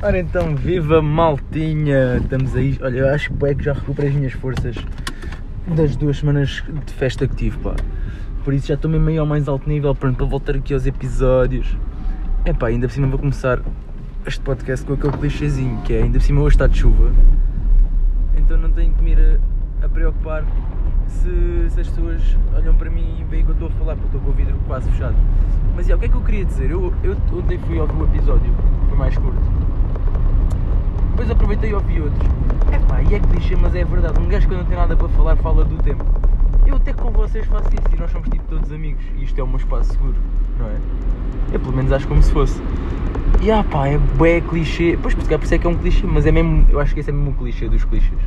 Ora então, viva maltinha! Estamos aí. Olha, eu acho que já recuperei as minhas forças das duas semanas de festa que tive, pá. Por isso já estou mesmo meio ao mais alto nível pronto, para voltar aqui aos episódios. É pá, ainda por cima vou começar este podcast com aquele clichêzinho que é ainda por cima hoje está de chuva. Então não tenho que ir a, preocupar se, se, as pessoas olham para mim e veem que eu estou a falar, porque estou com o vidro quase fechado. Mas é, o que é que eu queria dizer? Eu, eu ontem fui ouvir o episódio, foi mais curto. Depois aproveitei e ouvi outros. É pá, e é clichê, mas é verdade. Um gajo que não tem nada para falar fala do tempo. Eu até com vocês faço isso e nós somos tipo todos amigos. E isto é um espaço seguro, não é? Eu pelo menos acho como se fosse. E ah pá, é bué clichê. Pois, por isso é que é um clichê, mas é mesmo. Eu acho que esse é mesmo um clichê dos clichês.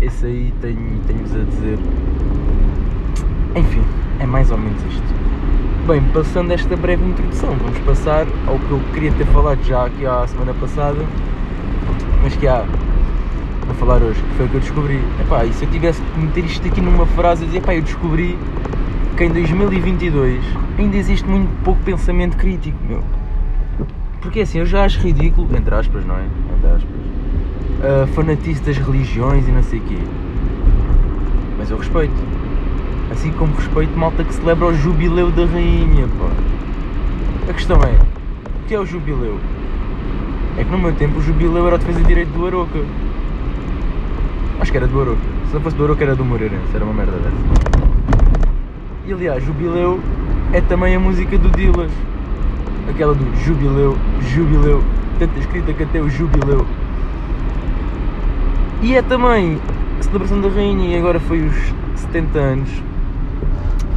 Esse aí tenho-vos tenho a dizer. Enfim, é mais ou menos isto. Bem, passando esta breve introdução, vamos passar ao que eu queria ter falado já aqui a semana passada, mas que há a falar hoje, que foi o que eu descobri. Epá, e se eu tivesse que meter isto aqui numa frase, eu dizia, epá, eu descobri que em 2022 ainda existe muito pouco pensamento crítico, meu. Porque assim, eu já acho ridículo, entre aspas, não é? Entre aspas, uh, fanatice das religiões e não sei o quê. Mas eu respeito. Assim como respeito malta que celebra o jubileu da rainha, pá. A questão é, o que é o jubileu? É que no meu tempo o jubileu era a defesa de direito do Aroca. Acho que era do Aroca. Se não fosse do Aroca era do Moreirense, era uma merda dessa. E aliás, jubileu é também a música do Dilas. Aquela do jubileu, jubileu, tanta escrita que até o jubileu. E é também a celebração da rainha e agora foi os 70 anos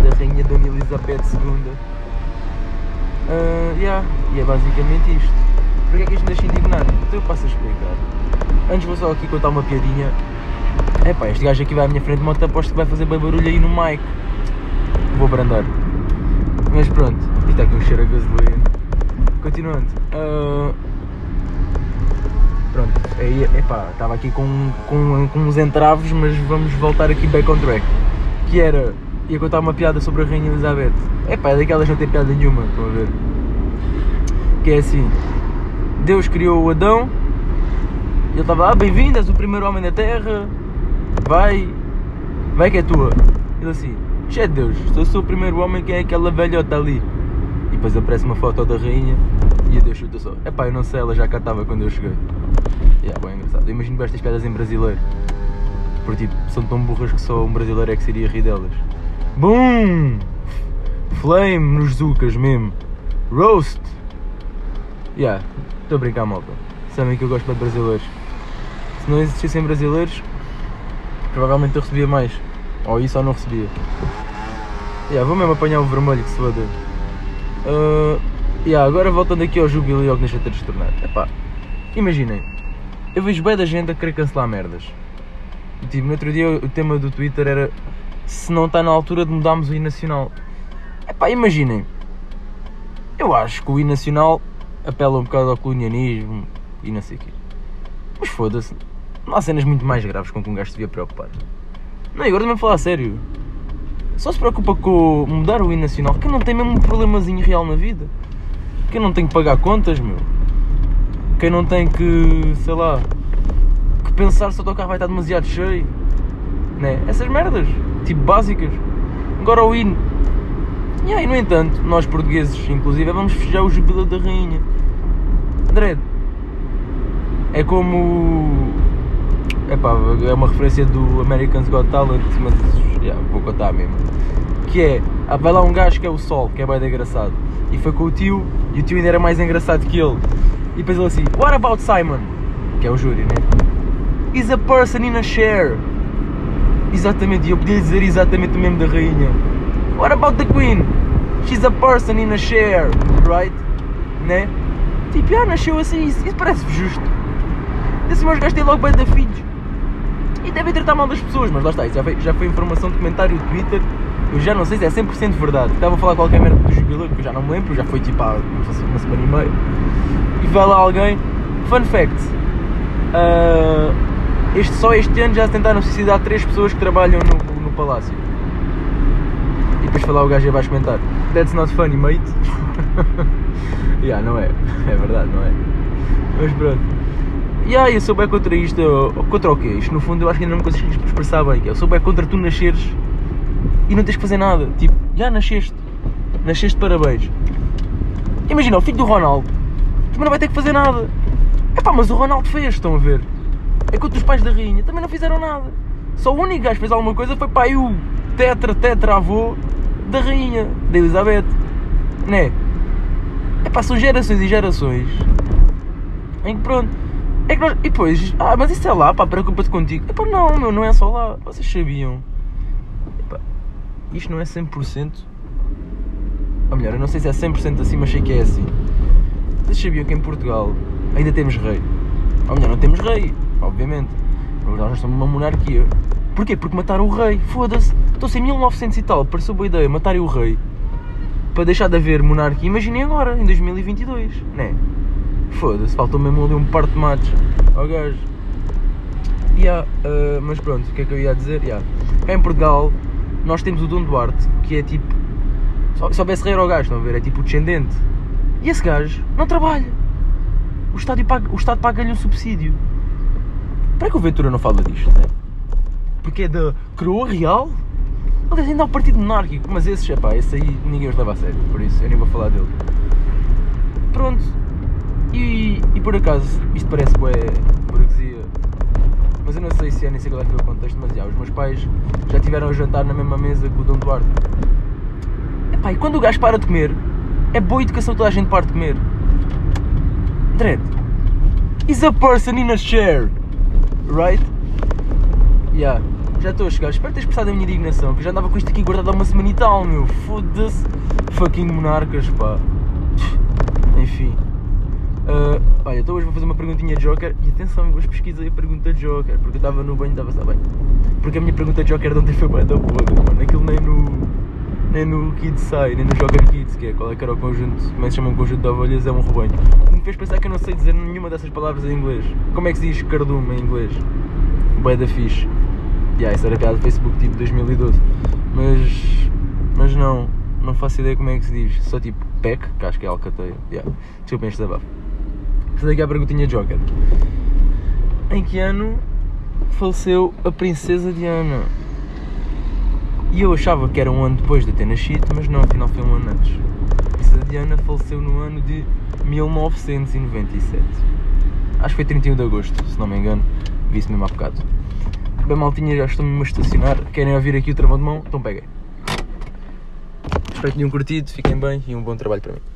da rainha Dona Elizabeth II. Uh, yeah, e é basicamente isto. Porquê é que isto me deixa indignado? Então eu passo a explicar. Antes vou só aqui contar uma piadinha. É pá, este gajo aqui vai à minha frente de moto, aposto que vai fazer bem barulho aí no mic. Vou brandar. Mas pronto, isto está aqui um cheiro a gasolina. Continuando. Uh, pronto, aí, epá, estava aqui com, com, com uns entraves, mas vamos voltar aqui back on track. Que era, ia contar uma piada sobre a Rainha Elizabeth. Epá, é daquelas não tem piada nenhuma, estão a ver? Que é assim, Deus criou o Adão, ele estava, ah, bem-vindo, és o primeiro homem da Terra, vai, vai que é tua. Ele assim, é Deus, eu sou o primeiro homem que é aquela velhota ali. E depois aparece uma foto da rainha e a Deus chuta só. Epá, eu não sei, ela já cá estava quando eu cheguei. Yeah, bem engraçado. Eu imagino estas piadas em brasileiro. Porque tipo, são tão burras que só um brasileiro é que seria rir delas. Boom! Flame nos zucas mesmo. Roast! Yeah, estou a brincar, malta. Sabem que eu gosto de brasileiros. Se não existissem brasileiros, provavelmente eu recebia mais. Ou isso ou não recebia. Yeah, vou mesmo apanhar o vermelho que se foda. Uh, yeah, agora voltando aqui ao jubileu que deixa ter tornar. Epá, imaginem, eu vejo bem da gente a querer cancelar merdas. Tipo, no outro dia o tema do Twitter era se não está na altura de mudarmos o hino nacional. Epá, imaginem, eu acho que o hino nacional apela um bocado ao colonialismo e não sei o quê. Mas foda-se, não há cenas muito mais graves com que um gajo devia preocupar. Não, agora também falar a sério. Só se preocupa com mudar o hino nacional. Quem não tem mesmo um problemazinho real na vida? Quem não tem que pagar contas, meu? Quem não tem que, sei lá, que pensar se o teu carro vai estar demasiado cheio? Né? Essas merdas, tipo básicas. Agora o hino. E aí, no entanto, nós portugueses, inclusive, vamos festejar o jubileu da rainha. André, é como Epá, é uma referência do Americans Got Talent, mas yeah, vou contar mesmo. Que é, ah, vai lá um gajo que é o Sol, que é bem engraçado. E foi com o tio, e o tio ainda era mais engraçado que ele. E depois ele assim, What about Simon? Que é o júri, né? Is a person in a chair. Exatamente, e eu podia dizer exatamente o mesmo da rainha. What about the Queen? She's a person in a chair, right? Né? Tipo, ah, nasceu assim, isso, isso parece justo. Esse meus gajos têm logo bem da filhos e devem tratar mal das pessoas, mas lá está, isso já foi, já foi informação de comentário do Twitter. Eu já não sei se é 100% verdade. Estava a falar qualquer merda do jubileu, que eu já não me lembro, já foi tipo há uma semana e meia. E vai lá alguém. Fun fact: uh, este, só este ano já tentaram suicidar três pessoas que trabalham no, no palácio. E depois falar o gajo vais comentar: That's not funny, mate. yeah, não é. É verdade, não é? Mas pronto. E aí, eu sou bem contra isto. Contra o quê? Isto no fundo eu acho que ainda não me consigo expressar bem. é, Eu sou bem contra tu nasceres e não tens que fazer nada. Tipo, já nasceste. Nasceste parabéns. Imagina, o filho do Ronaldo também não vai ter que fazer nada. Epá, mas o Ronaldo fez, estão a ver? É que os pais da rainha também não fizeram nada. Só o único gajo que fez alguma coisa foi pá, aí o tetra, tetra avô da rainha, da Elizabeth. Né? Epá, são gerações e gerações. Em que pronto. É que nós, e depois, ah, mas isso é lá, pá, preocupa-te contigo. Epá, não, meu, não é só lá. Vocês sabiam. Isto não é 100%. Ou melhor, eu não sei se é 100% assim, mas sei que é assim. Vocês sabiam que em Portugal ainda temos rei? Ou melhor, não temos rei, obviamente. Mas nós somos uma monarquia. Porquê? Porque mataram o rei. Foda-se. Então se em 1900 e tal pareceu boa ideia matarem o rei para deixar de haver monarquia, imaginem agora, em 2022, né? Foda-se, faltou mesmo ali um par de matos ao gajo. Yeah, uh, mas pronto, o que é que eu ia dizer? Yeah. Em Portugal, nós temos o Dom Duarte, que é tipo. Só, só houvesse rei ao gajo, estão a ver? É tipo o descendente. E esse gajo não trabalha. O Estado paga, o Estado paga-lhe um subsídio. Para que o Ventura não fala disto, né? Porque é da coroa real? Aliás, ainda há o partido monárquico, mas esses, é pá, esse aí ninguém os leva a sério, por isso eu nem vou falar dele. Pronto. E, e por acaso, isto parece bué burguesia, mas eu não sei se é, nem sei qual é que foi o contexto, mas já, os meus pais já tiveram a jantar na mesma mesa que o Dom Duarte. Epá, e quando o gajo para de comer, é boa educação toda a gente para de comer. Dredd. Is a person in a chair. Right? Yeah. Já estou a chegar. Espero ter expressado a minha indignação, que eu já andava com isto aqui guardado há uma semana e tal, meu. Foda-se. Fucking monarcas, pá. Olha, então hoje vou fazer uma perguntinha de Joker e atenção, hoje pesquisei a pergunta de Joker porque eu estava no banho e estava a bem. Porque a minha pergunta de Joker de ontem foi bem da porra, mano. Aquilo nem no. Nem no Kids sai, nem no Joker Kids, que é qual é que era o conjunto, como é que se chama um conjunto de ovelhas, é um rebanho. Me fez pensar que eu não sei dizer nenhuma dessas palavras em inglês. Como é que se diz cardume em inglês? Bué da fixe. Yeah, isso era piada do Facebook tipo 2012. Mas. Mas não, não faço ideia como é que se diz. Só tipo PEC, que acho que é alcateia. Yeah. Desculpem este desabafo. Fazer aqui a perguntinha Joker. Em que ano faleceu a Princesa Diana? E eu achava que era um ano depois de ter nascido, mas não, afinal foi um ano antes. A Princesa Diana faleceu no ano de 1997. Acho que foi 31 de agosto, se não me engano. Vi-se mesmo há bocado. Bem, maltinha, já estou-me a estacionar. Querem ouvir aqui o travão de mão? Então peguem. Espero que tenham curtido, fiquem bem e um bom trabalho para mim.